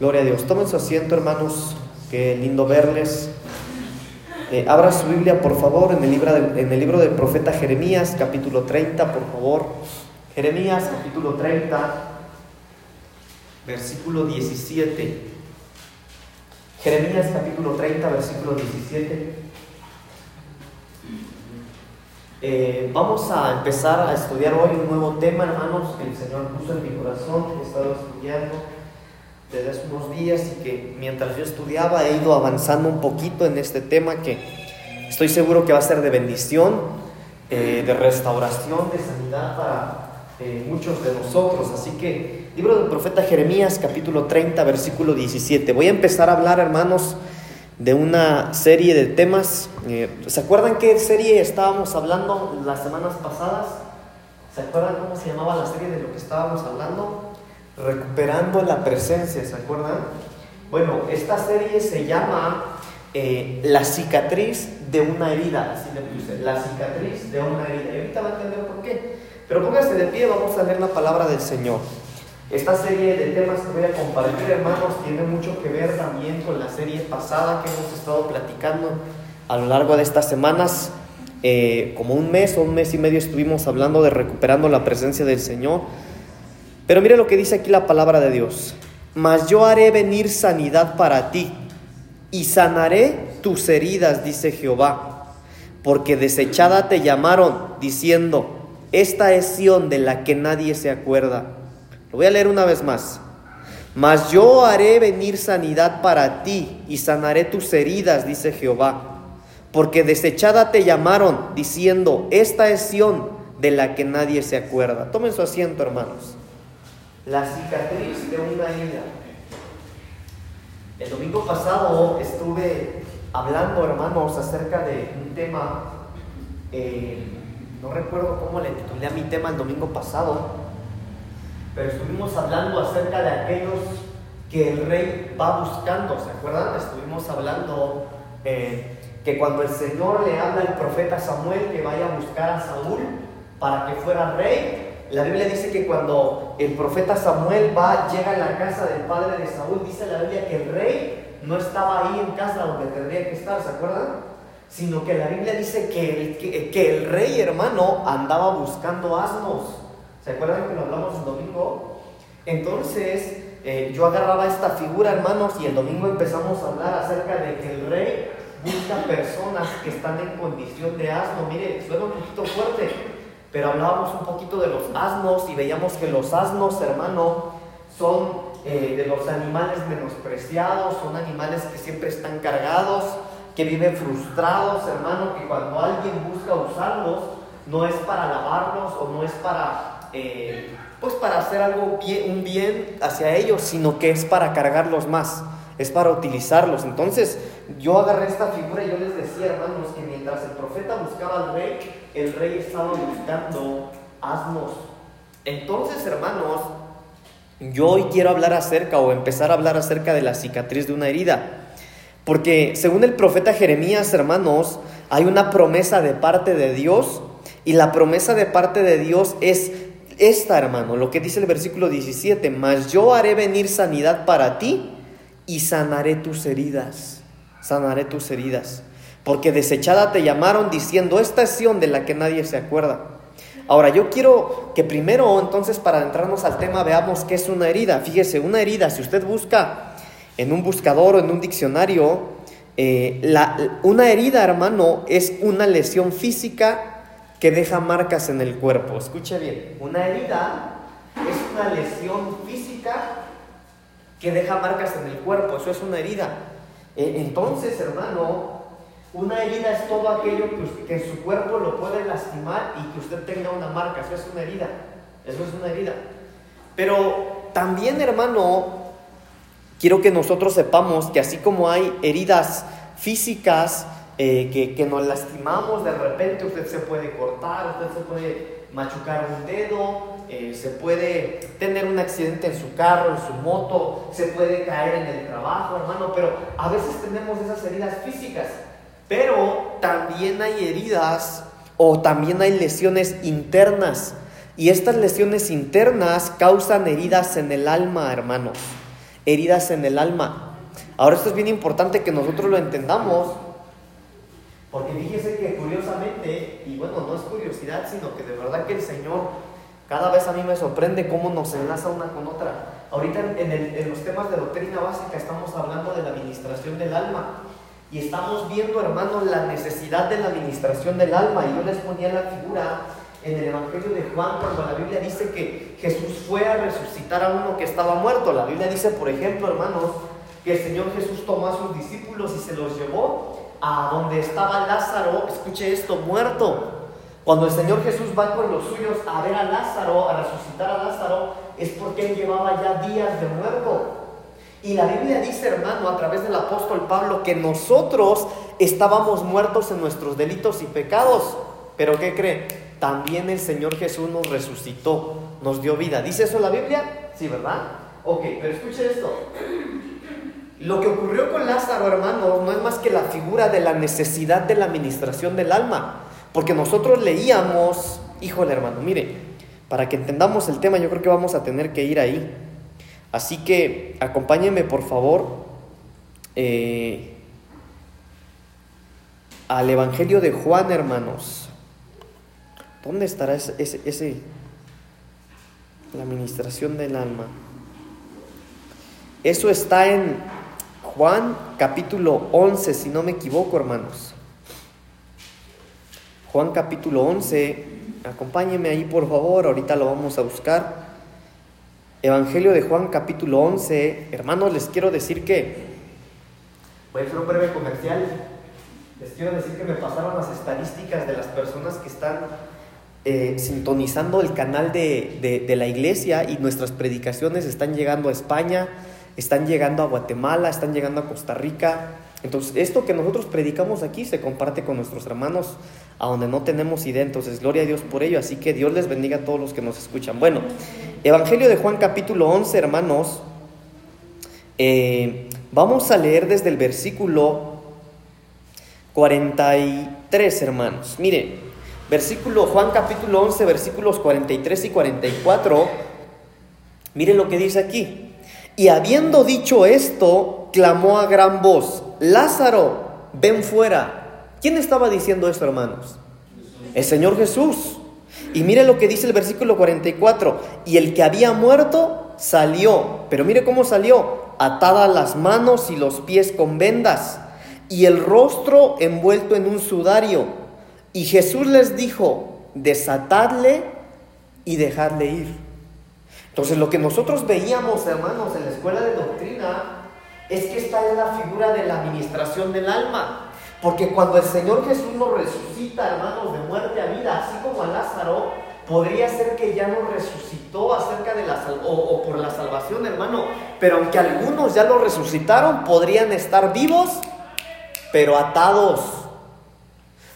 Gloria a Dios. Tomen su asiento, hermanos. Qué lindo verles. Eh, abra su Biblia, por favor, en el, libro libro del profeta Jeremías, capítulo 30, por favor. Jeremías, capítulo 30, versículo 17. Jeremías, capítulo 30, versículo 17. Eh, vamos a empezar a estudiar hoy un nuevo tema, hermanos, que el Señor puso en mi corazón, he estado estudiando desde hace unos días y que mientras yo estudiaba he ido avanzando un poquito en este tema que estoy seguro que va a ser de bendición, eh, de restauración, de sanidad para eh, muchos de nosotros. Así que, libro del profeta Jeremías, capítulo 30, versículo 17. Voy a empezar a hablar, hermanos, de una serie de temas. Eh, ¿Se acuerdan qué serie estábamos hablando las semanas pasadas? ¿Se acuerdan cómo se llamaba la serie de lo que estábamos hablando? Recuperando la presencia, ¿se acuerdan? Bueno, esta serie se llama eh, La cicatriz de una herida, así le puse, la cicatriz de una herida. Y ahorita va a entender por qué. Pero póngase de pie, vamos a leer la palabra del Señor. Esta serie de temas que voy a compartir, hermanos, tiene mucho que ver también con la serie pasada que hemos estado platicando a lo largo de estas semanas. Eh, como un mes o un mes y medio estuvimos hablando de recuperando la presencia del Señor. Pero mire lo que dice aquí la palabra de Dios. Mas yo haré venir sanidad para ti y sanaré tus heridas, dice Jehová. Porque desechada te llamaron diciendo, esta es Sión de la que nadie se acuerda lo voy a leer una vez más. Mas yo haré venir sanidad para ti y sanaré tus heridas, dice Jehová. Porque desechada te llamaron, diciendo, esta es Sión de la que nadie se acuerda. Tomen su asiento, hermanos. La cicatriz de una herida. El domingo pasado estuve hablando, hermanos, acerca de un tema, eh, no recuerdo cómo le titulé a mi tema el domingo pasado, pero estuvimos hablando acerca de aquellos que el rey va buscando, ¿se acuerdan? Estuvimos hablando eh, que cuando el Señor le habla al profeta Samuel que vaya a buscar a Saúl para que fuera rey, la Biblia dice que cuando el profeta Samuel va, llega a la casa del padre de Saúl, dice la Biblia que el rey no estaba ahí en casa donde tendría que estar, ¿se acuerdan? Sino que la Biblia dice que el, que el rey hermano andaba buscando asnos. ¿Se acuerdan que lo hablamos el domingo? Entonces, eh, yo agarraba esta figura, hermanos, y el domingo empezamos a hablar acerca de que el rey busca personas que están en condición de asno. Mire, suena un poquito fuerte, pero hablábamos un poquito de los asnos y veíamos que los asnos, hermano, son eh, de los animales menospreciados, son animales que siempre están cargados, que viven frustrados, hermano, que cuando alguien busca usarlos, no es para lavarlos o no es para eh, pues para hacer algo bien, un bien hacia ellos, sino que es para cargarlos más, es para utilizarlos. Entonces yo agarré esta figura y yo les decía, hermanos, que mientras el profeta buscaba al rey, el rey estaba buscando asnos. Entonces, hermanos, yo hoy quiero hablar acerca o empezar a hablar acerca de la cicatriz de una herida. Porque según el profeta Jeremías, hermanos, hay una promesa de parte de Dios y la promesa de parte de Dios es esta, hermano, lo que dice el versículo 17, mas yo haré venir sanidad para ti y sanaré tus heridas, sanaré tus heridas, porque desechada te llamaron diciendo, esta es de la que nadie se acuerda. Ahora, yo quiero que primero, entonces, para adentrarnos al tema, veamos qué es una herida. Fíjese, una herida, si usted busca en un buscador o en un diccionario, eh, la, una herida, hermano, es una lesión física que deja marcas en el cuerpo. Escuche bien, una herida es una lesión física que deja marcas en el cuerpo, eso es una herida. E, entonces, hermano, una herida es todo aquello que, su cuerpo lo puede lastimar y que usted tenga una marca, eso es una herida, eso es una herida. Pero también, hermano, quiero que nosotros sepamos que así como hay heridas físicas, eh, que, nos lastimamos, de repente usted se puede cortar, usted se puede machucar un dedo, eh, se puede tener un accidente en su carro, en su moto, se puede caer en el trabajo, hermano, pero a veces tenemos esas heridas físicas, pero también hay heridas o también hay lesiones internas. Y estas lesiones internas causan heridas en el alma, hermanos. heridas en el alma. Ahora esto es bien importante que nosotros lo entendamos, porque fíjese que curiosamente, y bueno, no es curiosidad, sino que de verdad que el Señor cada vez a mí me sorprende cómo nos enlaza una con otra. Ahorita en, los temas de doctrina básica estamos hablando de la administración del alma. Y estamos viendo, hermanos, la necesidad de la administración del alma. Y yo les ponía la figura en el Evangelio de Juan cuando la Biblia dice que Jesús fue a resucitar a uno que estaba muerto. La Biblia dice, por ejemplo, hermanos, que el Señor Jesús tomó a sus discípulos y se los llevó a donde estaba Lázaro, escuche esto, muerto. Cuando el Señor Jesús va con los suyos a ver a Lázaro, a resucitar a Lázaro, es porque él llevaba ya días de muerto. Y la Biblia dice, hermano, a través del apóstol Pablo, que nosotros estábamos muertos en nuestros delitos y pecados. Pero ¿qué cree? También el Señor Jesús nos resucitó, nos dio vida. ¿Dice eso la Biblia? Sí, ¿verdad? Ok, pero escuche esto. Lo que ocurrió con Lázaro, hermano, no es más que la figura de la necesidad de la administración del alma. Porque nosotros leíamos, híjole hermano, mire, para que entendamos el tema yo creo que vamos a tener que ir ahí. Así que acompáñenme por favor eh, al Evangelio de Juan, hermanos. ¿Dónde estará ese, ese, ese, la administración del alma? Eso está en Juan capítulo 11, si no me equivoco, hermanos. Juan capítulo 11, acompáñeme ahí por favor, ahorita lo vamos a buscar. Evangelio de Juan capítulo 11, hermanos, les quiero decir que, voy a hacer un breve comercial, les quiero decir que me pasaron las estadísticas de las personas que están eh, sintonizando el canal de, de la iglesia y nuestras predicaciones están llegando a España, están llegando a Guatemala, están llegando a Costa Rica. Entonces, esto que nosotros predicamos aquí se comparte con nuestros hermanos a donde no tenemos idea. Entonces, gloria a Dios por ello. Así que Dios les bendiga a todos los que nos escuchan. Bueno, Evangelio de Juan capítulo 11, hermanos. Eh, vamos a leer desde el versículo 43, hermanos. Mire, versículo Juan capítulo 11, versículos 43 y 44. Mire lo que dice aquí. Y habiendo dicho esto, clamó a gran voz, Lázaro, ven fuera. ¿Quién estaba diciendo esto, hermanos? El Señor Jesús. Y mire lo que dice el versículo 44. Y el que había muerto salió. Pero mire cómo salió. Atada las manos y los pies con vendas. Y el rostro envuelto en un sudario. Y Jesús les dijo, desatadle y dejadle ir. Entonces lo que nosotros veíamos, hermanos, en la escuela de doctrina, es que esta es la figura de la administración del alma. Porque cuando el Señor Jesús nos resucita, hermanos, de muerte a vida, así como a Lázaro, podría ser que ya nos resucitó acerca de la o, o por la salvación, hermano. Pero aunque algunos ya lo resucitaron, podrían estar vivos, pero atados.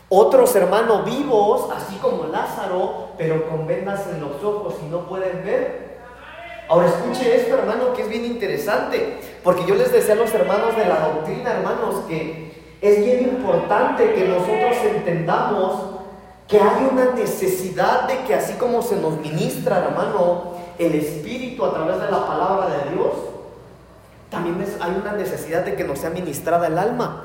Otros hermanos vivos, así como Lázaro, pero con vendas en los ojos y no pueden ver. Ahora escuche esto, hermano, que es bien interesante, porque yo les decía a los hermanos de la doctrina, hermanos, que es bien importante que nosotros entendamos que hay una necesidad de que así como se nos ministra, hermano, el Espíritu a través de la palabra de Dios, también hay una necesidad de que nos sea ministrada el alma.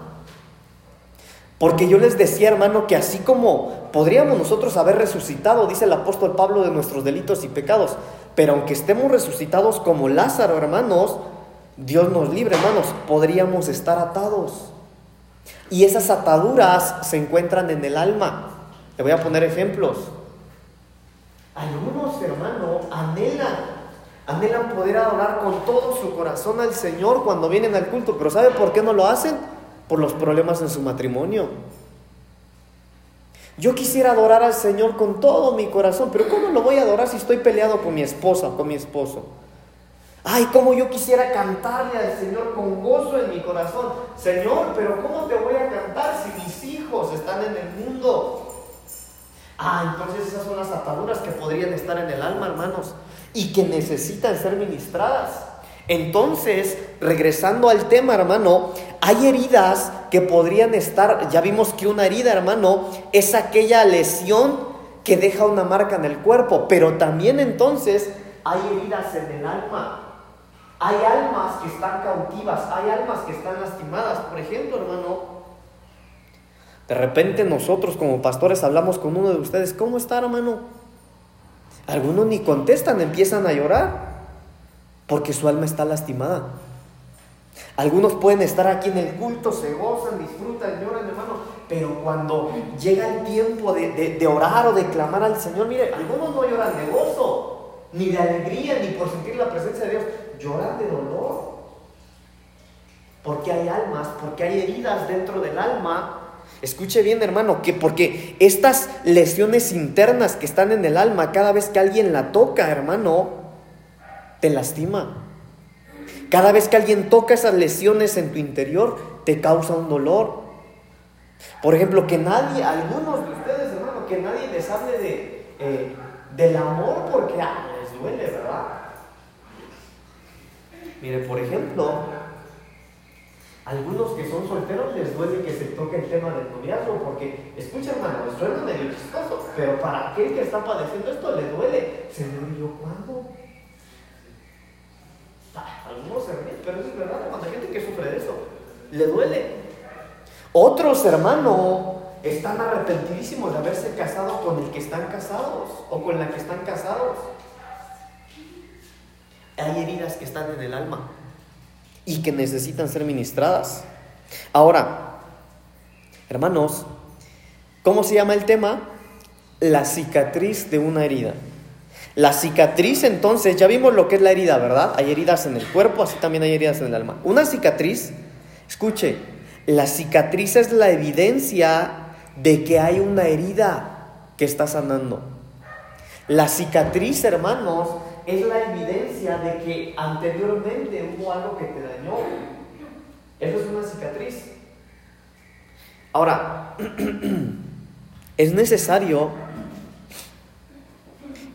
Porque yo les decía, hermano, que así como podríamos nosotros haber resucitado, dice el apóstol Pablo, de nuestros delitos y pecados, pero aunque estemos resucitados como Lázaro, hermanos, Dios nos libre, hermanos, podríamos estar atados. Y esas ataduras se encuentran en el alma. Le voy a poner ejemplos. Algunos, hermanos, anhelan, anhelan poder adorar con todo su corazón al Señor cuando vienen al culto, pero ¿sabe por qué no lo hacen? Por los problemas en su matrimonio. Yo quisiera adorar al Señor con todo mi corazón, pero ¿cómo lo voy a adorar si estoy peleado con mi esposa con mi esposo? Ay, cómo yo quisiera cantarle al Señor con gozo en mi corazón. Señor, pero ¿cómo te voy a cantar si mis hijos están en el mundo? Ah, entonces esas son las ataduras que podrían estar en el alma, hermanos, y que necesitan ser ministradas. Entonces, regresando al tema, hermano, hay heridas que podrían estar, ya vimos que una herida, hermano, es aquella lesión que deja una marca en el cuerpo, pero también entonces hay heridas en el alma. Hay almas que están cautivas, hay almas que están lastimadas. Por ejemplo, hermano, de repente nosotros como pastores hablamos con uno de ustedes, ¿cómo está, hermano? Algunos ni contestan, empiezan a llorar porque su alma está lastimada. Algunos pueden estar aquí en el culto, se gozan, disfrutan, lloran, hermano, pero cuando llega el tiempo de, orar o de clamar al Señor, mire, algunos no lloran de gozo, ni de alegría, ni por sentir la presencia de Dios, lloran de dolor. Porque hay almas, porque hay heridas dentro del alma. Escuche bien, hermano, que porque estas lesiones internas que están en el alma, cada vez que alguien la toca, hermano, te lastima. Cada vez que alguien toca esas lesiones en tu interior, te causa un dolor. Por ejemplo, que nadie, algunos de ustedes, hermano, que nadie les hable de, eh, del amor porque ah, les duele, ¿verdad? Mire, por ejemplo, algunos que son solteros les duele que se toque el tema del noviazgo porque, escucha hermano, suena medio chistoso, pero para aquel que está padeciendo esto le duele. Señor, ¿y yo cuándo? Algunos se ríen, pero eso es verdad, cuando hay gente que sufre de eso, le duele. Otros, hermano, están arrepentidísimos de haberse casado con el que están casados o con la que están casados. Hay heridas que están en el alma y que necesitan ser ministradas. Ahora, hermanos, ¿cómo se llama el tema? La cicatriz de una herida. La cicatriz entonces, ya vimos lo que es la herida, ¿verdad? Hay heridas en el cuerpo, así también hay heridas en el alma. Una cicatriz, escuche, la cicatriz es la evidencia de que hay una herida que está sanando. La cicatriz, hermanos, es la evidencia de que anteriormente hubo algo que te dañó. Eso es una cicatriz. Ahora, es necesario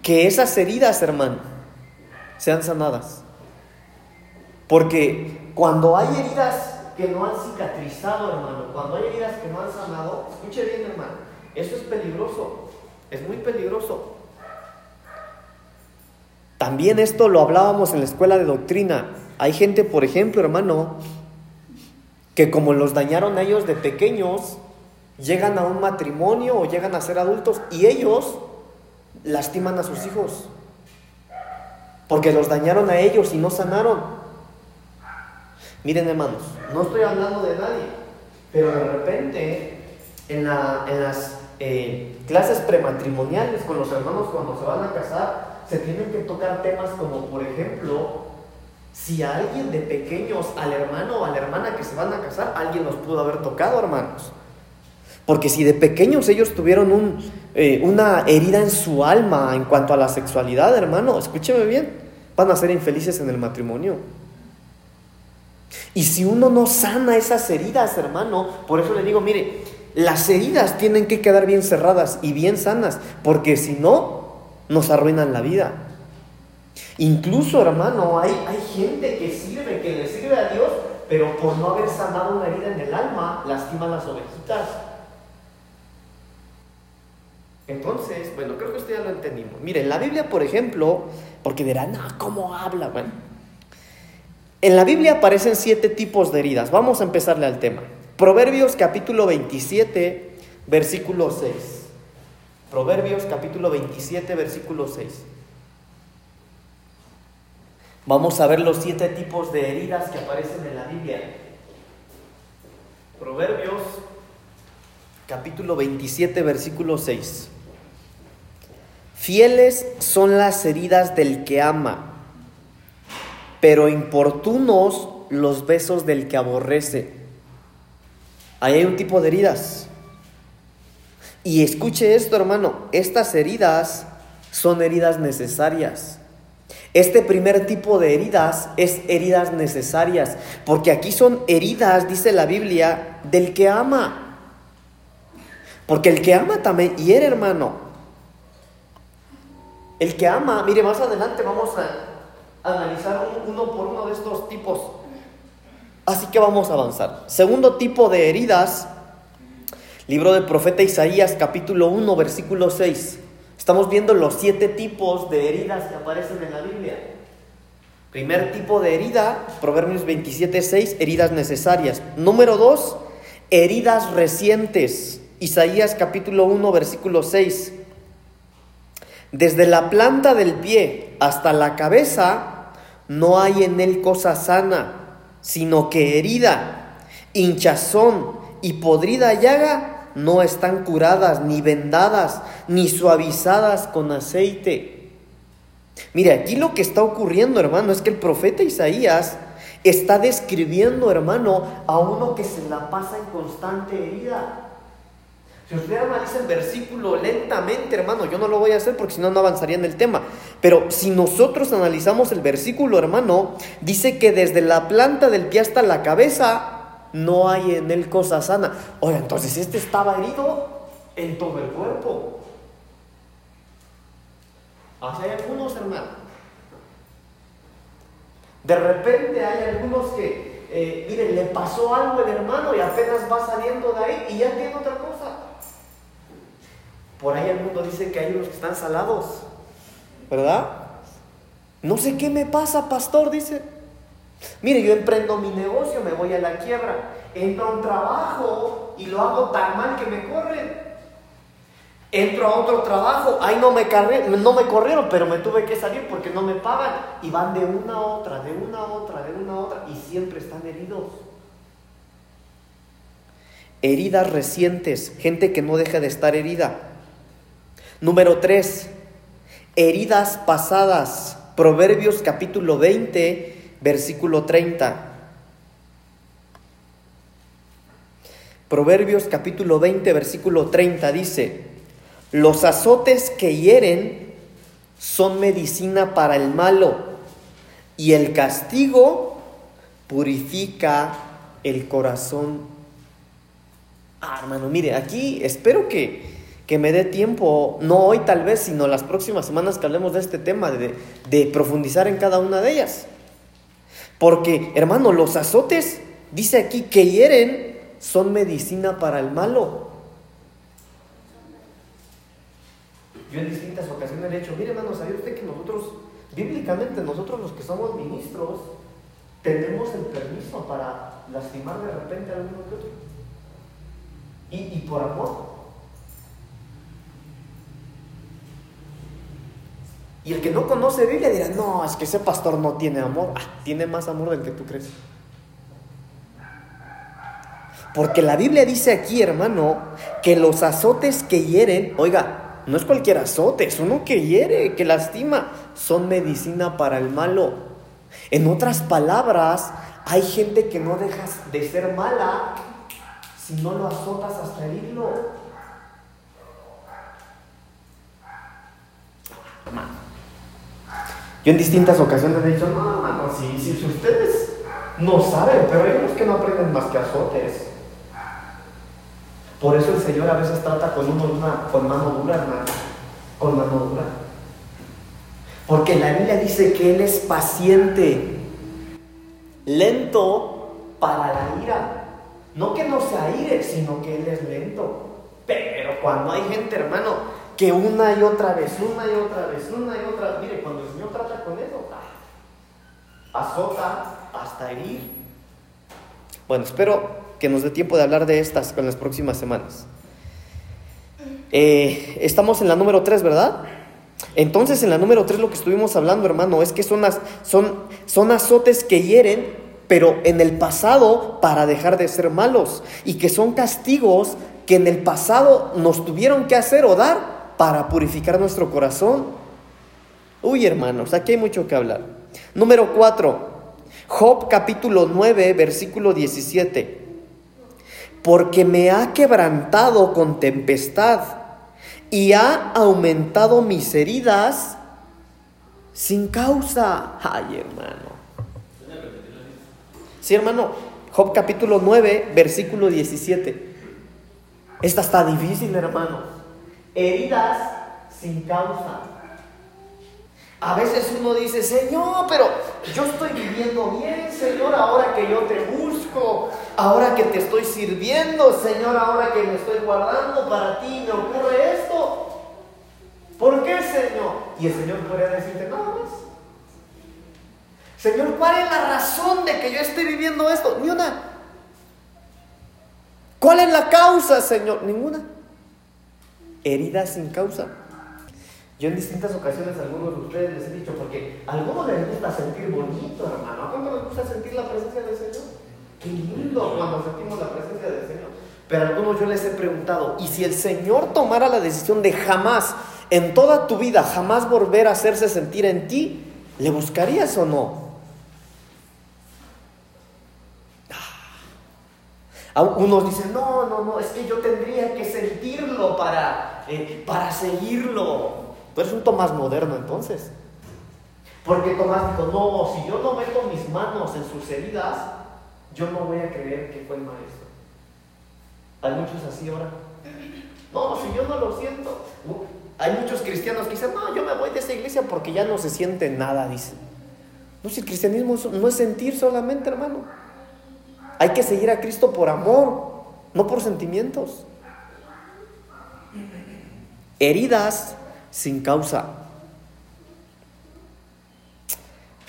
que esas heridas, hermano, sean sanadas. Porque cuando hay heridas que no han cicatrizado, hermano, cuando hay heridas que no han sanado, escuche bien, hermano, eso es peligroso, es muy peligroso. También esto lo hablábamos en la escuela de doctrina. Hay gente, por ejemplo, hermano, que como los dañaron a ellos de pequeños, llegan a un matrimonio o llegan a ser adultos y ellos lastiman a sus hijos. Porque los dañaron a ellos y no sanaron. Miren hermanos, no estoy hablando de nadie, pero de repente en, las eh, clases prematrimoniales con los hermanos cuando se van a casar, se tienen que tocar temas como por ejemplo, si a alguien de pequeños, al hermano o a la hermana que se van a casar, alguien los pudo haber tocado, hermanos. Porque si de pequeños ellos tuvieron eh, una herida en su alma en cuanto a la sexualidad, hermano, escúcheme bien, van a ser infelices en el matrimonio. Y si uno no sana esas heridas, hermano, por eso le digo, mire, las heridas tienen que quedar bien cerradas y bien sanas, porque si no, nos arruinan la vida. Incluso, hermano, hay, hay gente que sirve, que le sirve a Dios, pero por no haber sanado una herida en el alma, lastima las ovejitas. Entonces, bueno, creo que esto ya lo entendimos. Miren, la Biblia, por ejemplo, porque dirán, no, ¿cómo habla? Bueno, en la Biblia aparecen siete tipos de heridas. Vamos a empezarle al tema. Proverbios capítulo 27, versículo 6. Proverbios capítulo 27, versículo 6. Vamos a ver los siete tipos de heridas que aparecen en la Biblia. Proverbios capítulo 27, versículo 6. Fieles son las heridas del que ama, pero importunos los besos del que aborrece. Ahí hay un tipo de heridas. Y escuche esto, hermano, estas heridas son heridas necesarias. Este primer tipo de heridas es heridas necesarias, porque aquí son heridas, dice la Biblia, del que ama. Porque el que ama también hiere, hermano. El que ama, mire, más adelante vamos a analizar uno por uno de estos tipos. Así que vamos a avanzar. Segundo tipo de heridas, libro del profeta Isaías capítulo 1 versículo 6. Estamos viendo los siete tipos de heridas que aparecen en la Biblia. Primer tipo de herida, Proverbios 27, 6, heridas necesarias. Número 2, heridas recientes. Isaías capítulo 1, versículo 6. Desde la planta del pie hasta la cabeza no hay en él cosa sana, sino que herida, hinchazón y podrida llaga no están curadas, ni vendadas, ni suavizadas con aceite. Mire, aquí lo que está ocurriendo, hermano, es que el profeta Isaías está describiendo, hermano, a uno que se la pasa en constante herida. Si usted analiza el versículo lentamente, hermano, yo no lo voy a hacer porque si no, no avanzaría en el tema. Pero si nosotros analizamos el versículo, hermano, dice que desde la planta del pie hasta la cabeza no hay en él cosa sana. Oye, entonces este estaba herido en todo el cuerpo. Así hay algunos, hermano. De repente hay algunos que, eh, miren, le pasó algo al hermano y apenas va saliendo de ahí y ya tiene otra cosa. Por ahí el mundo dice que hay unos que están salados, ¿verdad? No sé qué me pasa, pastor, dice. Mire, yo emprendo mi negocio, me voy a la quiebra, entro a un trabajo y lo hago tan mal que me corren. Entro a otro trabajo, ahí no me, no me corrieron, pero me tuve que salir porque no me pagan. Y van de una a otra, de una a otra, de una a otra, y siempre están heridos. Heridas recientes, gente que no deja de estar herida. Número 3, heridas pasadas. Proverbios capítulo 20, versículo 30. Proverbios capítulo 20, versículo 30 dice, los azotes que hieren son medicina para el malo y el castigo purifica el corazón. Ah, hermano, mire, aquí espero que, que me dé tiempo, no hoy tal vez, sino las próximas semanas que hablemos de este tema, de, de profundizar en cada una de ellas. Porque, hermano, los azotes, dice aquí, que hieren son medicina para el malo. Yo en distintas ocasiones le he dicho, mire hermano, ¿sabía usted que nosotros, bíblicamente nosotros los que somos ministros, tenemos el permiso para lastimar de repente a alguno que otro? Y, y por amor. Y el que no conoce Biblia dirá, no, es que ese pastor no tiene amor. Ah, tiene más amor del que tú crees. Porque la Biblia dice aquí, hermano, que los azotes que hieren, oiga, no es cualquier azote, es uno que hiere, que lastima. Son medicina para el malo. En otras palabras, hay gente que no deja de ser mala si no lo azotas hasta herirlo. Yo en distintas ocasiones he dicho, no, hermano, si, si ustedes no saben, pero hay unos que no aprenden más que azotes. Por eso el Señor a veces trata con uno una, con mano dura, hermano. Con mano dura. Porque la Biblia dice que Él es paciente, lento para la ira. No que no se aire, sino que Él es lento. Pero cuando hay gente, hermano, que una y otra vez, una y otra vez, una y otra vez, mire, cuando el Señor trata con eso, ah, azota hasta herir. Bueno, espero que nos dé tiempo de hablar de estas con las próximas semanas. Eh, estamos en la número 3, ¿verdad? Entonces en la número 3 lo que estuvimos hablando, hermano, es que son, son, son azotes que hieren, pero en el pasado para dejar de ser malos, y que son castigos que en el pasado nos tuvieron que hacer o dar para purificar nuestro corazón. Uy, hermanos, aquí hay mucho que hablar. Número 4, Job capítulo 9, versículo 17 porque me ha quebrantado con tempestad y ha aumentado mis heridas sin causa. Ay, hermano. Sí, hermano. Job capítulo 9, versículo 17. Esta está difícil, hermano. Heridas sin causa. A veces uno dice, Señor, pero yo estoy viviendo bien, Señor, ahora que yo te busco, ahora que te estoy sirviendo, Señor, ahora que me estoy guardando para ti, me ocurre esto. ¿Por qué, Señor? Y el Señor podría decirte, nada más. Señor, ¿cuál es la razón de que yo esté viviendo esto? Ni una. ¿Cuál es la causa, Señor? Ninguna. Herida sin causa. Yo en distintas ocasiones a algunos de ustedes les he dicho, porque a algunos les gusta sentir bonito, hermano. ¿A cuánto les gusta sentir la presencia del Señor? Qué lindo cuando sentimos la presencia del Señor. Pero a algunos yo les he preguntado, ¿y si el Señor tomara la decisión de jamás, en toda tu vida, jamás volver a hacerse sentir en ti, ¿le buscarías o no? Unos dicen, no, no, no, es que yo tendría que sentirlo para, eh, para seguirlo. Tú eres un Tomás moderno entonces. Porque Tomás dijo, no, si yo no meto mis manos en sus heridas, yo no voy a creer que fue el maestro. Hay muchos así ahora. No, si yo no lo siento. Hay muchos cristianos que dicen, no, yo me voy de esa iglesia porque ya no se siente nada, dicen. No, si el cristianismo no es sentir solamente, hermano. Hay que seguir a Cristo por amor, no por sentimientos. Heridas sin causa.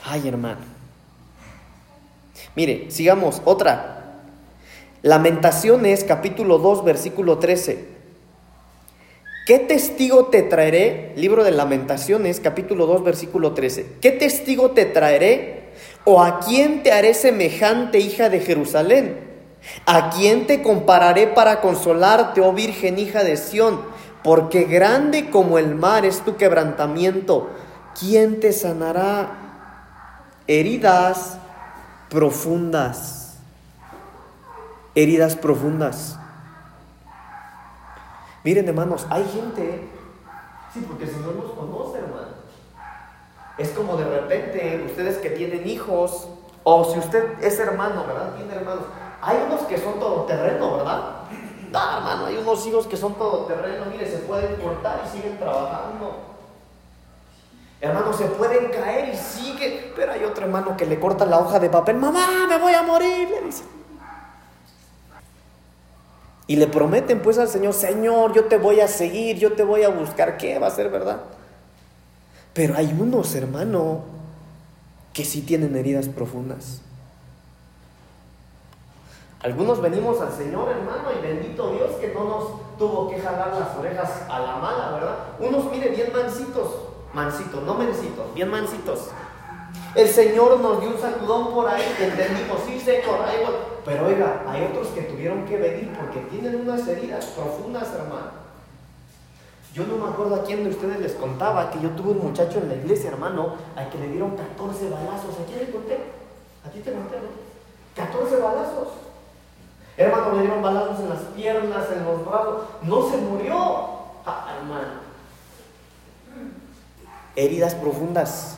Ay, hermano. Mire, sigamos. Otra. Lamentaciones capítulo 2, versículo 13. ¿Qué testigo te traeré? Libro de Lamentaciones capítulo 2, versículo 13. ¿Qué testigo te traeré ¿O a quién te haré semejante, hija de Jerusalén? ¿A quién te compararé para consolarte, oh Virgen, hija de Sión? Porque grande como el mar es tu quebrantamiento. ¿Quién te sanará? Heridas profundas. Heridas profundas. Miren, hermanos, hay gente. Sí, porque el Señor nos conoce, hermano. Es como de repente ustedes que tienen hijos, o si usted es hermano, ¿verdad? Tiene hermanos. Hay unos que son todoterreno, ¿verdad? No, hermano, hay unos hijos que son todoterreno, mire, se pueden cortar y siguen trabajando. Hermano, se pueden caer y sigue, pero hay otro hermano que le corta la hoja de papel, mamá, me voy a morir, le dice. Y le prometen pues al Señor, Señor, yo te voy a seguir, yo te voy a buscar, ¿qué va a ser verdad? Pero hay unos, hermano, que sí tienen heridas profundas. Algunos venimos al Señor, hermano, y bendito Dios que no nos tuvo que jalar las orejas a la mala, ¿verdad? Unos, mire, bien mansitos, mansitos, no mencitos, bien mansitos. El Señor nos dio un sacudón por ahí, que entendimos, sí, señor, ahí Pero oiga, hay otros que tuvieron que venir porque tienen unas heridas profundas, hermano. Yo no me acuerdo a quién de ustedes les contaba que yo tuve un muchacho en la iglesia, hermano, al que le dieron 14 balazos. ¿A quién le conté? ¿A ti te conté, no? 14 balazos. Hermano, le dieron balazos en las piernas, en los brazos. No se murió. Ah, hermano. Heridas profundas.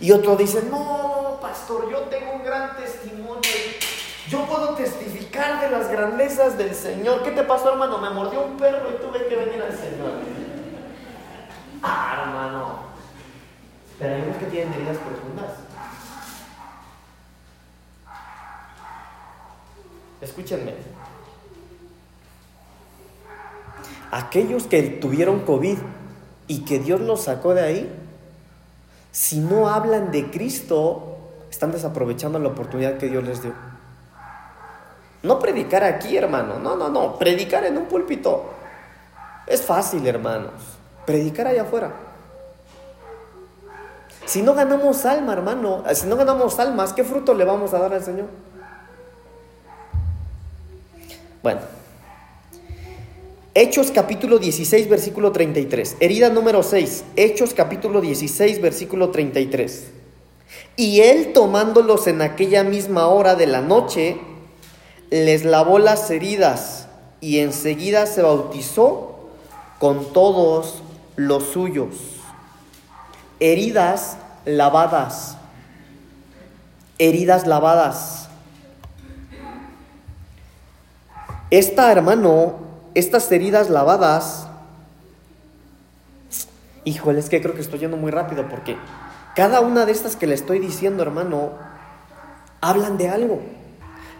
Y otro dice, no, pastor, yo tengo un gran testimonio yo puedo testificar de las grandezas del Señor. ¿Qué te pasó, hermano? Me mordió un perro y tuve que venir al Señor. Ah, hermano. Pero hay unos que tienen heridas profundas. Escúchenme. Aquellos que tuvieron COVID y que Dios los sacó de ahí, si no hablan de Cristo, están desaprovechando la oportunidad que Dios les dio. No predicar aquí, hermano. No, no, no. Predicar en un púlpito. Es fácil, hermanos. Predicar allá afuera. Si no ganamos alma, hermano, eh, si no ganamos almas, ¿qué fruto le vamos a dar al Señor? Bueno. Hechos capítulo 16, versículo 33. Herida número 6. Hechos capítulo 16, versículo 33. Y él tomándolos en aquella misma hora de la noche, les lavó las heridas y enseguida se bautizó con todos los suyos. Heridas lavadas. Heridas lavadas. Esta, hermano, estas heridas lavadas, híjole, es que creo que estoy yendo muy rápido porque cada una de estas que le estoy diciendo, hermano, hablan de algo.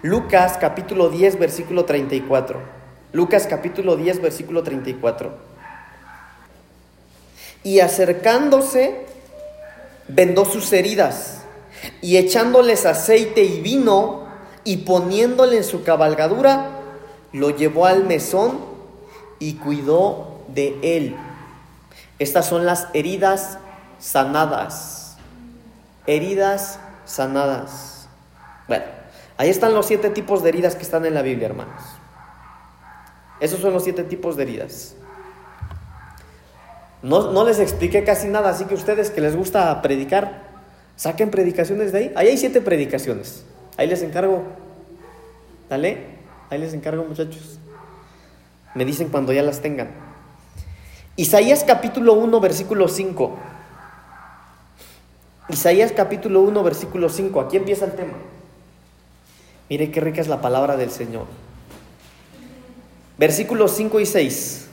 Lucas capítulo 10, versículo 34. Lucas capítulo 10, versículo 34. Y acercándose, vendó sus heridas y echándoles aceite y vino y poniéndole en su cabalgadura, lo llevó al mesón y cuidó de él. Estas son las heridas sanadas. Heridas sanadas. Bueno, ahí están los siete tipos de heridas que están en la Biblia, hermanos. Esos son los siete tipos de heridas. No, no, les expliqué casi nada, así que ustedes que les gusta predicar, saquen predicaciones de ahí. Ahí hay siete predicaciones. Ahí les encargo. Dale, ahí les encargo muchachos. Me dicen cuando ya las tengan. Isaías capítulo 1, versículo 5. Isaías capítulo 1, versículo 5. Aquí empieza el tema. Mire qué rica es la palabra del Señor. Versículos 5 y 6.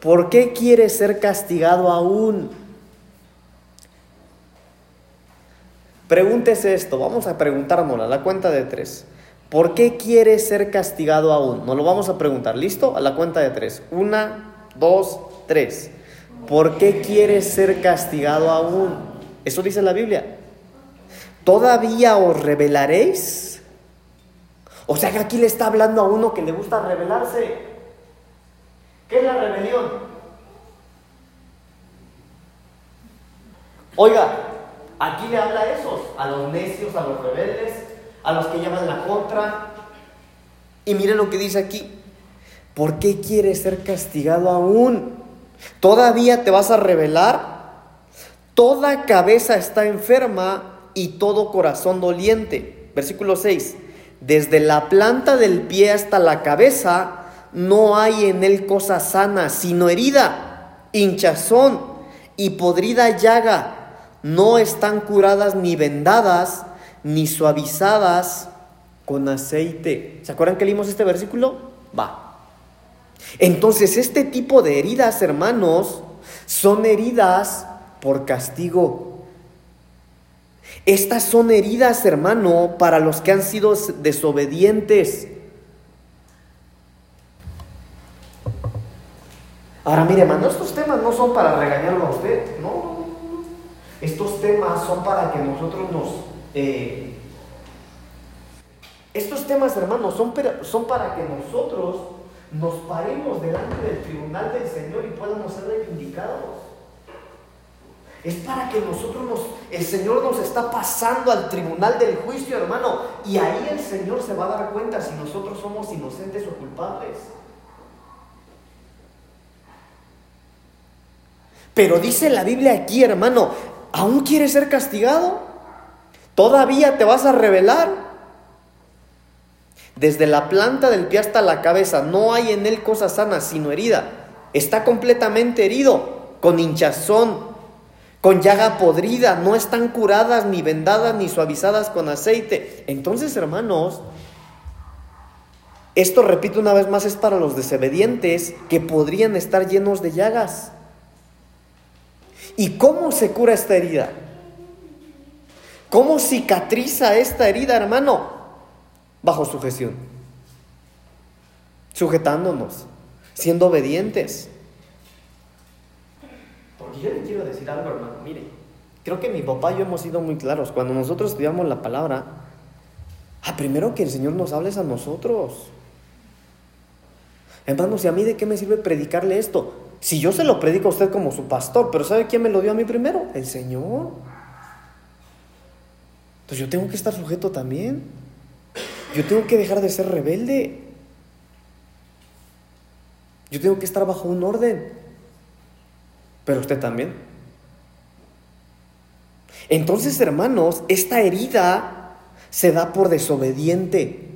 ¿Por qué quieres ser castigado aún? Pregúntese esto, vamos a preguntárnoslo a la cuenta de tres. ¿Por qué quieres ser castigado aún? Nos lo vamos a preguntar, ¿listo? A la cuenta de tres. Una, dos, tres. ¿Por qué quieres ser castigado aún? Eso dice la Biblia. ¿Todavía os revelaréis? O sea que aquí le está hablando a uno que le gusta rebelarse. ¿Qué es la rebelión? Oiga, aquí le habla a esos, a los necios, a los rebeldes, a los que llaman la contra. Y miren lo que dice aquí. ¿Por qué quieres ser castigado aún? ¿Todavía te vas a rebelar? Toda cabeza está enferma y todo corazón doliente. Versículo 6. Desde la planta del pie hasta la cabeza no hay en él cosa sana, sino herida, hinchazón y podrida llaga. No están curadas ni vendadas, ni suavizadas con aceite. ¿Se acuerdan que leímos este versículo? Va. Entonces, este tipo de heridas, hermanos, son heridas por castigo. Estas son heridas, hermano, para los que han sido desobedientes. Ahora, mire, hermano, estos temas no son para regañarlo a usted, no. Estos temas son para que nosotros nos... Eh, estos temas, hermanos, son, son para que nosotros nos paremos delante del tribunal del Señor y podamos ser reivindicados. Es para que nosotros nos, el Señor nos está pasando al tribunal del juicio, hermano, y ahí el Señor se va a dar cuenta si nosotros somos inocentes o culpables. Pero dice la Biblia aquí, hermano, ¿aún quieres ser castigado? ¿Todavía te vas a rebelar? Desde la planta del pie hasta la cabeza, no hay en él cosa sana, sino herida. Está completamente herido, con hinchazón, con llaga podrida, no están curadas, ni vendadas, ni suavizadas con aceite. Entonces, hermanos, esto, repito una vez más, es para los desobedientes que podrían estar llenos de llagas. ¿Y cómo se cura esta herida? ¿Cómo cicatriza esta herida, hermano? Bajo sujeción. Sujetándonos, siendo obedientes. Porque yo le quiero decir algo, hermano. Mire, creo que mi papá y yo hemos sido muy claros. Cuando nosotros estudiamos la palabra, ah, primero que el Señor nos hable a nosotros. Hermanos, ¿y a mí de qué me sirve predicarle esto? Si yo se lo predico a usted como su pastor, pero ¿sabe quién me lo dio a mí primero? El Señor. Entonces yo tengo que estar sujeto también. Yo tengo que dejar de ser rebelde. Yo tengo que estar bajo un orden. Pero usted también. Entonces, hermanos, esta herida se da por desobediente.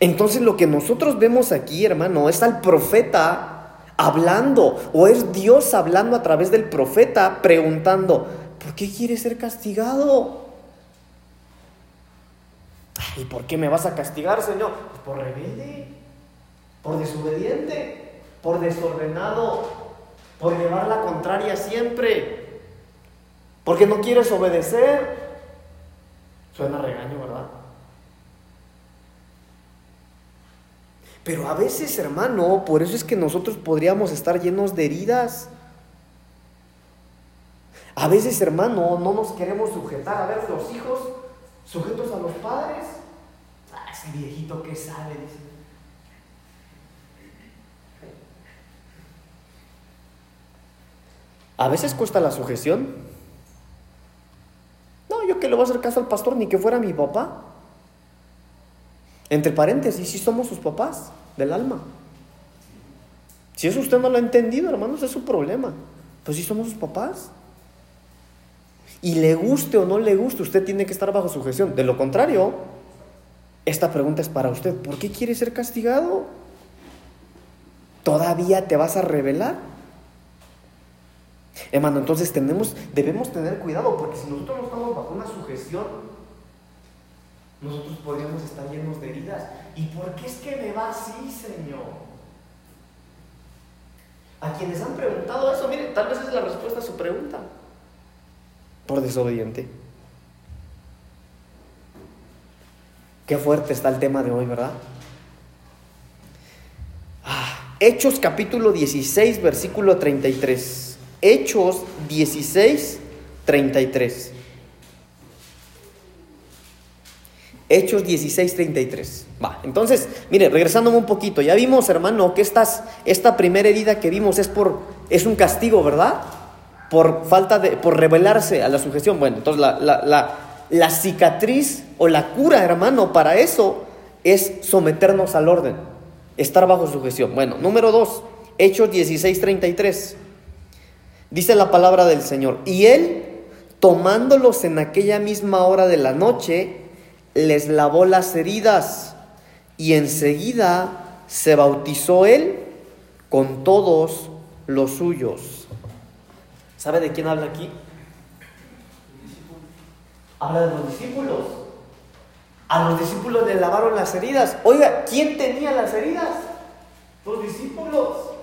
Entonces lo que nosotros vemos aquí, hermano, es al profeta hablando, o es Dios hablando a través del profeta preguntando, ¿por qué quieres ser castigado? ¿Y por qué me vas a castigar, Señor? Pues por rebelde, por desobediente, por desordenado, por llevar la contraria siempre, porque no quieres obedecer. Suena regaño, ¿verdad? Pero a veces, hermano, por eso es que nosotros podríamos estar llenos de heridas. A veces, hermano, no nos queremos sujetar. A ver, los hijos sujetos a los padres. Ah, ese viejito que sabe, dice. A veces cuesta la sujeción. No, yo que le voy a hacer caso al pastor ni que fuera mi papá. Entre paréntesis, si somos sus papás del alma. Si eso usted no lo ha entendido, hermanos, es su problema. Pues si somos sus papás. Y le guste o no le guste, usted tiene que estar bajo sujeción. De lo contrario, esta pregunta es para usted. ¿Por qué quiere ser castigado? ¿Todavía te vas a revelar? Hermano, entonces tenemos, debemos tener cuidado porque si nosotros no estamos bajo una sujeción, nosotros podríamos estar llenos de heridas. ¿Y por qué es que me va así, Señor? A quienes han preguntado eso, miren, tal vez es la respuesta a su pregunta. Por desobediente. Qué fuerte está el tema de hoy, ¿verdad? Ah, Hechos capítulo 16, versículo 33. Hechos 16, 33. Hechos 16, 33. Va, entonces, mire, regresándome un poquito, ya vimos, hermano, que esta primera herida que vimos es por, es un castigo, ¿verdad? Por falta de, por revelarse a la sujeción. Bueno, entonces la, la, la cicatriz o la cura, hermano, para eso es someternos al orden, estar bajo sujeción. Bueno, número dos, Hechos 16, 33. Dice la palabra del Señor, y él, tomándolos en aquella misma hora de la noche, les lavó las heridas y enseguida se bautizó él con todos los suyos. ¿Sabe de quién habla aquí? Habla de los discípulos. A los discípulos le lavaron las heridas. Oiga, ¿quién tenía las heridas? Los discípulos.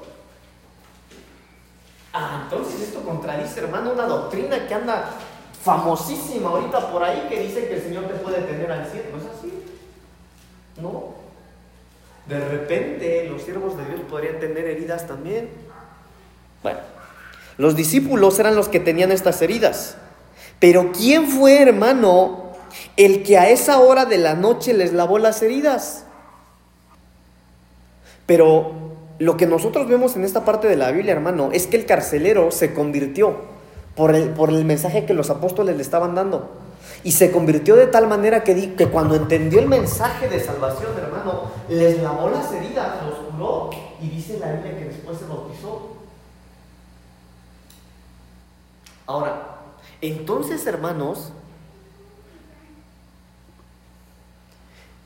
Ah, entonces esto contradice, hermano, una doctrina que anda famosísima ahorita por ahí que dice que el Señor te puede tener al cielo. ¿No es así? No. De repente los siervos de Dios podrían tener heridas también. Bueno, los discípulos eran los que tenían estas heridas. Pero ¿quién fue, hermano, el que a esa hora de la noche les lavó las heridas? Pero lo que nosotros vemos en esta parte de la Biblia, hermano, es que el carcelero se convirtió por el, por el mensaje que los apóstoles le estaban dando. Y se convirtió de tal manera que, que cuando entendió el mensaje de salvación, hermano, les lavó las heridas, los curó y dice la Biblia que después se bautizó. Ahora, entonces, hermanos,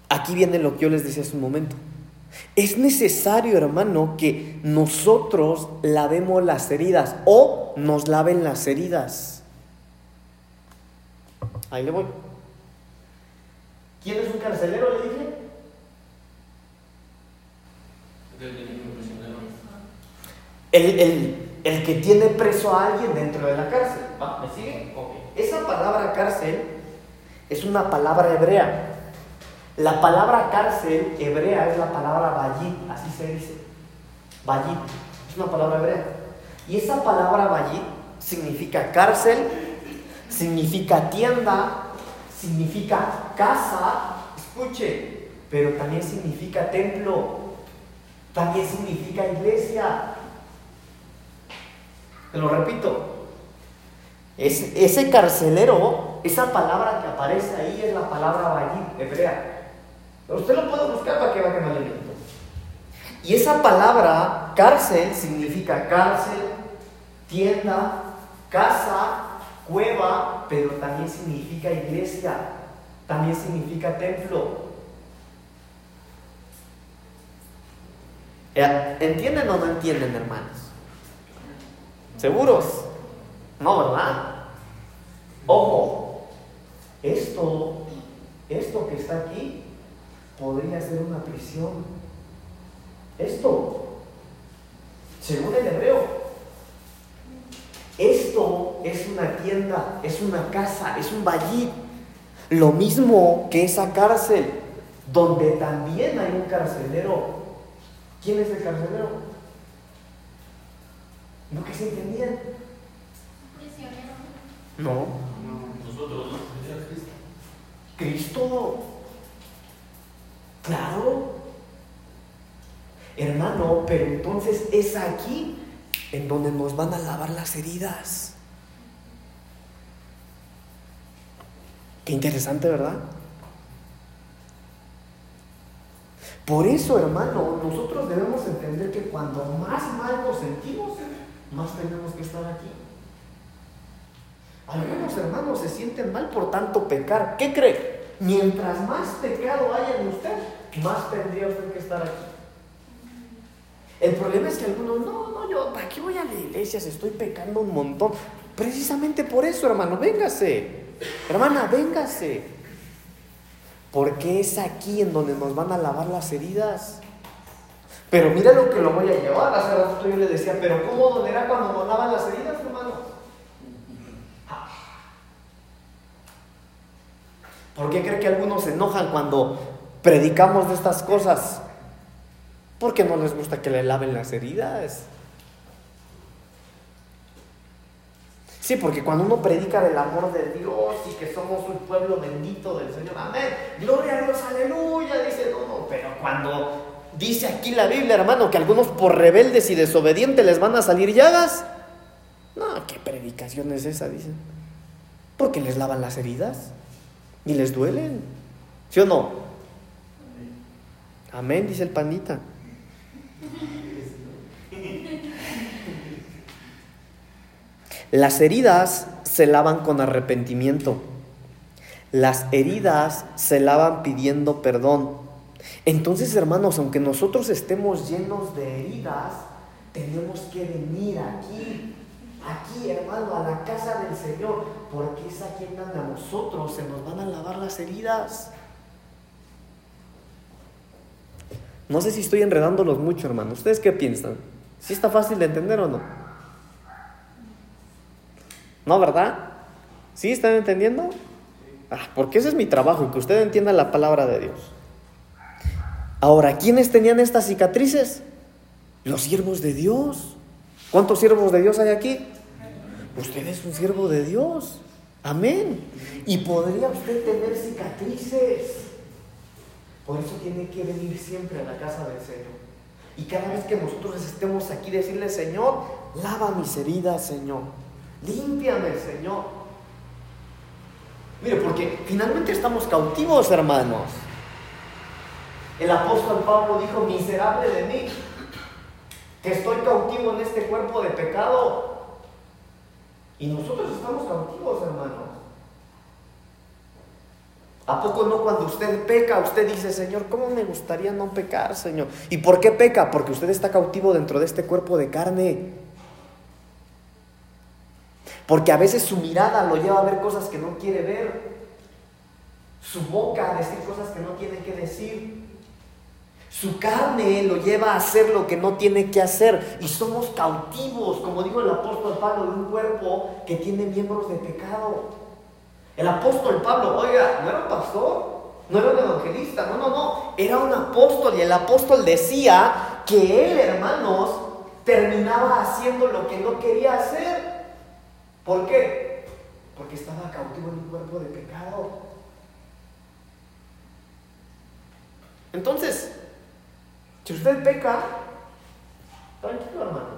aquí viene lo que yo les decía hace un momento. Es necesario, hermano, que nosotros lavemos las heridas o nos laven las heridas. Ahí le voy. ¿Quién es un carcelero? Le dije. El, el, el, que tiene preso a alguien dentro de la cárcel. ¿Me sigue? Esa palabra cárcel es una palabra hebrea la palabra cárcel hebrea es la palabra bayit, así se dice. Bayit, es una palabra hebrea. Y esa palabra bayit significa cárcel, significa tienda, significa casa, escuche, pero también significa templo, también significa iglesia. Te lo repito, es, ese carcelero, esa palabra que aparece ahí es la palabra bayit hebrea. Usted lo puede buscar para que vaya al alimento. Y esa palabra cárcel significa cárcel, tienda, casa, cueva, pero también significa iglesia, también significa templo. Eh, ¿Entienden o no entienden, hermanos? ¿Seguros? No, ¿verdad? Ojo, esto, esto que está aquí podría ser una prisión. Esto, según el hebreo, esto es una tienda, es una casa, es un vallí. Lo mismo que esa cárcel, donde también hay un carcelero. ¿Quién es el carcelero? ¿No que se entendían? No. Nosotros, ¿no? Cristo. Claro. Hermano, pero entonces es aquí en donde nos van a lavar las heridas. Qué interesante, ¿verdad? Por eso, hermano, nosotros debemos entender que cuando más mal nos sentimos, más tenemos que estar aquí. Algunos hermanos se sienten mal por tanto pecar. ¿Qué cree? Mientras más pecado haya en usted, más tendría usted que estar aquí. El problema es que algunos, no, no, yo, ¿para qué voy a la iglesia si estoy pecando un montón? Precisamente por eso, hermano, véngase. Hermana, véngase. Porque es aquí en donde nos van a lavar las heridas. Pero mira lo que lo voy a llevar. Hace rato yo le decía, pero ¿cómo dolerá cuando nos lavan las heridas, hermano? ¿Por qué cree que algunos se enojan cuando predicamos de estas cosas? Porque no les gusta que le laven las heridas. Sí, porque cuando uno predica del amor de Dios y que somos un pueblo bendito del Señor, amén, gloria a Dios, aleluya, dice, no, no, pero cuando dice aquí la Biblia, hermano, que algunos por rebeldes y desobedientes les van a salir llagas, no, ¿qué predicación es esa? Dicen, porque les lavan las heridas y les duelen, ¿sí o no? Amén, dice el pandita. Las heridas se lavan con arrepentimiento. Las heridas se lavan pidiendo perdón. Entonces, hermanos, aunque nosotros estemos llenos de heridas, tenemos que venir aquí, aquí, hermano, a la casa del Señor, porque es aquí donde a nosotros se nos van a lavar las heridas. No sé si estoy enredándolos mucho, hermano. ¿Ustedes qué piensan? ¿Sí está fácil de entender o no? ¿No, verdad? ¿Sí están entendiendo? Ah, porque ese es mi trabajo, que usted entienda la palabra de Dios. Ahora, ¿quiénes tenían estas cicatrices? Los siervos de Dios. ¿Cuántos siervos de Dios hay aquí? Usted es un siervo de Dios. Amén. Y podría usted tener cicatrices. Por eso tiene que venir siempre a la casa del Señor. Y cada vez que nosotros estemos aquí, decirle, Señor, lava mis heridas, Señor. Límpiame, Señor. Mire, porque finalmente estamos cautivos, hermanos. El apóstol Pablo dijo, miserable de mí, que estoy cautivo en este cuerpo de pecado. Y nosotros estamos cautivos, hermanos. ¿A poco no cuando usted peca, usted dice, Señor, ¿cómo me gustaría no pecar, Señor? ¿Y por qué peca? Porque usted está cautivo dentro de este cuerpo de carne. Porque a veces su mirada lo lleva a ver cosas que no quiere ver. Su boca a decir cosas que no tiene que decir. Su carne lo lleva a hacer lo que no tiene que hacer. Y somos cautivos, como dijo el apóstol Pablo, de un cuerpo que tiene miembros de pecado. El apóstol Pablo, oiga, no era un pastor, no era un evangelista, no, no, no, era un apóstol y el apóstol decía que él, hermanos, terminaba haciendo lo que no quería hacer. ¿Por qué? Porque estaba cautivo en un cuerpo de pecado. Entonces, si usted peca, tranquilo, hermano.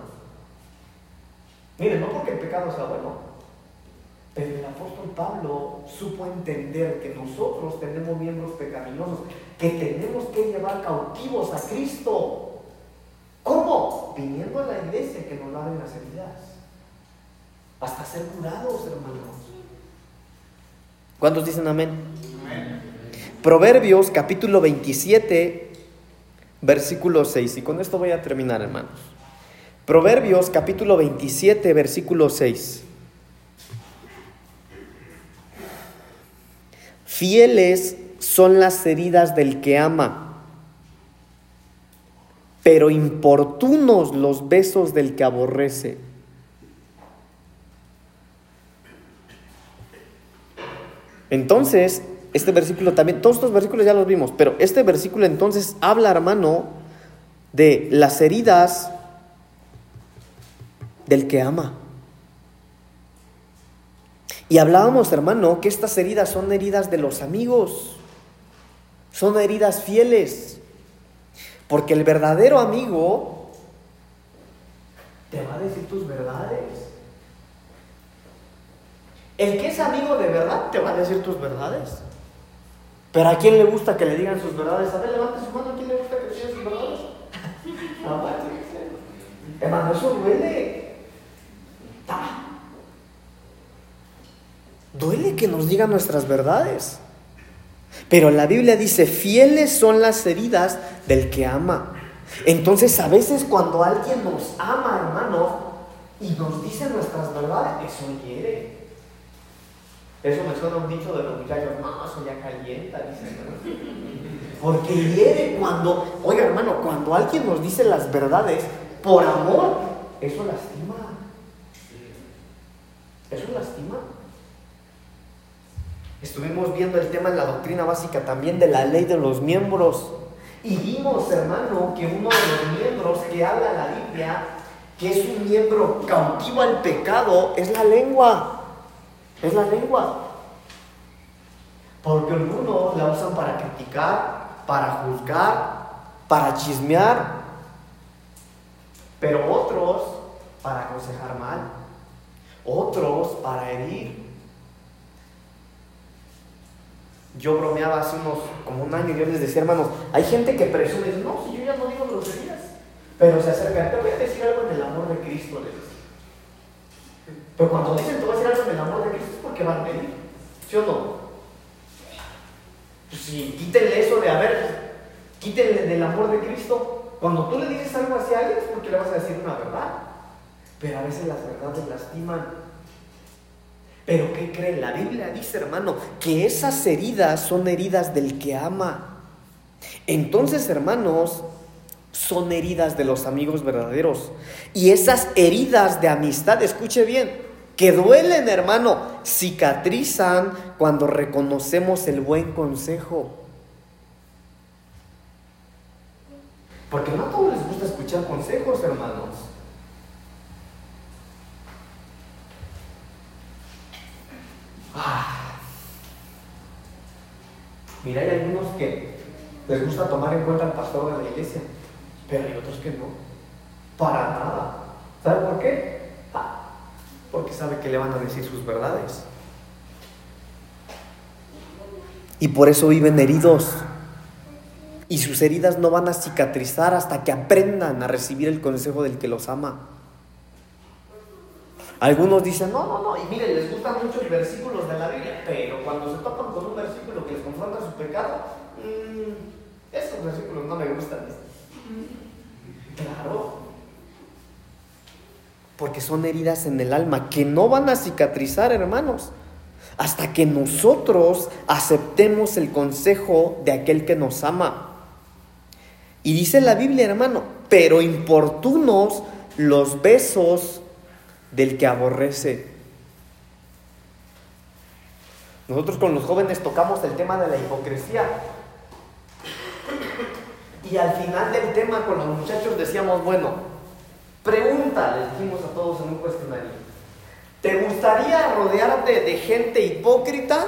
Mire, no porque el pecado sea bueno, pero el apóstol Pablo supo entender que nosotros tenemos miembros pecaminosos, que tenemos que llevar cautivos a Cristo. ¿Cómo? Viniendo a la iglesia que nos laven las heridas. Hasta ser curados, hermanos. ¿Cuántos dicen amén? amén? Proverbios capítulo 27, versículo 6. Y con esto voy a terminar, hermanos. Proverbios capítulo 27, versículo 6. Fieles son las heridas del que ama, pero importunos los besos del que aborrece. Entonces, este versículo también, todos estos versículos ya los vimos, pero este versículo entonces habla, hermano, de las heridas del que ama. Y hablábamos, hermano, que estas heridas son heridas de los amigos, son heridas fieles, porque el verdadero amigo te va a decir tus verdades. El que es amigo de verdad te va a decir tus verdades. Pero ¿a quién le gusta que le digan sus verdades? A ver, levante su mano, ¿a quién le gusta que le digan sus verdades? Hermano, eso duele. Duele que nos digan nuestras verdades. Pero la Biblia dice, fieles son las heridas del que ama. Entonces a veces cuando alguien nos ama, hermano, y nos dice nuestras verdades, eso hiere. Eso me suena un dicho de los muchachos, no, eso ya calienta. Porque hiere cuando, oiga hermano, cuando alguien nos dice las verdades por amor, eso lastima. Eso lastima. Estuvimos viendo el tema en la doctrina básica también de la ley de los miembros. Y vimos, hermano, que uno de los miembros que habla la Biblia, que es un miembro cautivo al pecado, es la lengua. Es la lengua. Porque algunos la usan para criticar, para juzgar, para chismear. Pero otros para aconsejar mal. Otros para herir yo bromeaba hace unos, como un año, yo les decía, hermanos, hay gente que presume, no, si yo ya no digo groserías, pero se acerca, te voy a decir algo en el amor de Cristo, les decía. Pero cuando dicen, te voy a decir algo en el amor de Cristo, es porque van a venir, ¿sí o no? Pues sí, quítenle eso de, a ver, quítenle del amor de Cristo. Cuando tú le dices algo así a alguien es porque le vas a decir una verdad, pero a veces las verdades lastiman. Pero ¿qué creen? La Biblia dice, hermano, que esas heridas son heridas del que ama. Entonces, hermanos, son heridas de los amigos verdaderos. Y esas heridas de amistad, escuche bien, que duelen, hermano, cicatrizan cuando reconocemos el buen consejo. Porque no a todos les gusta escuchar consejos, hermanos. Ah. Mira, hay algunos que les gusta tomar en cuenta al pastor de la iglesia, pero hay otros que no. Para nada. ¿Sabe por qué? Ah, porque sabe que le van a decir sus verdades. Y por eso viven heridos. Y sus heridas no van a cicatrizar hasta que aprendan a recibir el consejo del que los ama. Algunos dicen, no, no, no, y miren, les gustan mucho los versículos de la Biblia, pero cuando se topan con un versículo que les confronta su pecado, mmm, esos versículos no me gustan. Claro, porque son heridas en el alma que no van a cicatrizar, hermanos, hasta que nosotros aceptemos el consejo de aquel que nos ama. Y dice la Biblia, hermano, pero importunos los besos del que aborrece. Nosotros con los jóvenes tocamos el tema de la hipocresía. Y al final del tema con los muchachos decíamos, bueno, pregunta, les dijimos a todos en un cuestionario, ¿te gustaría rodearte de gente hipócrita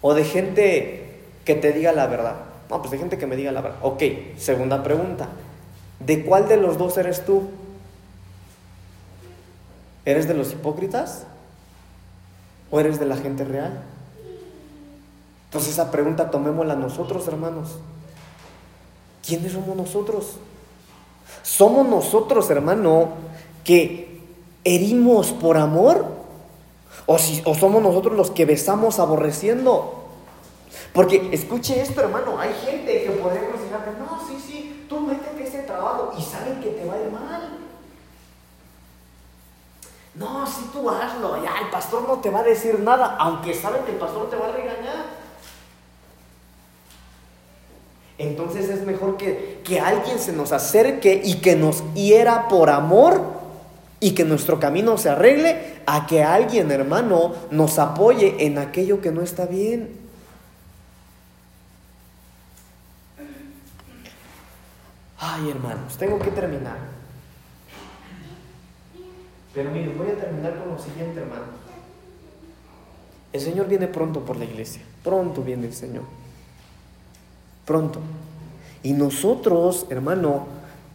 o de gente que te diga la verdad? No, pues de gente que me diga la verdad. Ok, segunda pregunta, ¿de cuál de los dos eres tú? ¿Eres de los hipócritas? ¿O eres de la gente real? Entonces esa pregunta tomémosla nosotros, hermanos. ¿Quiénes somos nosotros? ¿Somos nosotros, hermano, que herimos por amor? ¿O, si, ¿O somos nosotros los que besamos aborreciendo? Porque escuche esto, hermano, hay gente que podría considerar, no, sí, sí, tú métete ese trabajo y saben que te va a ir mal. No, si tú hazlo, ya el pastor no te va a decir nada, aunque sabe que el pastor te va a regañar. Entonces es mejor que, que alguien se nos acerque y que nos hiera por amor y que nuestro camino se arregle a que alguien, hermano, nos apoye en aquello que no está bien. Ay, hermanos, tengo que terminar. Pero miren, voy a terminar con lo siguiente, hermanos. El Señor viene pronto por la iglesia. Pronto viene el Señor. Pronto. Y nosotros, hermano,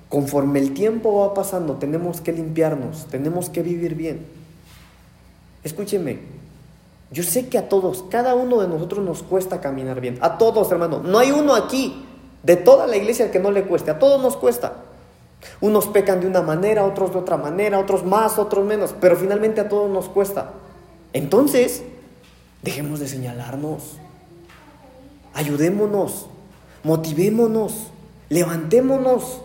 conforme el tiempo va pasando, tenemos que limpiarnos, tenemos que vivir bien. Escúcheme, yo sé que a todos, cada uno de nosotros nos cuesta caminar bien. A todos, hermano. No hay uno aquí de toda la iglesia que no le cueste. A todos nos cuesta. Unos pecan de una manera, otros de otra manera, otros más, otros menos. Pero finalmente a todos nos cuesta. Entonces, dejemos de señalarnos. Ayudémonos. Motivémonos. Levantémonos.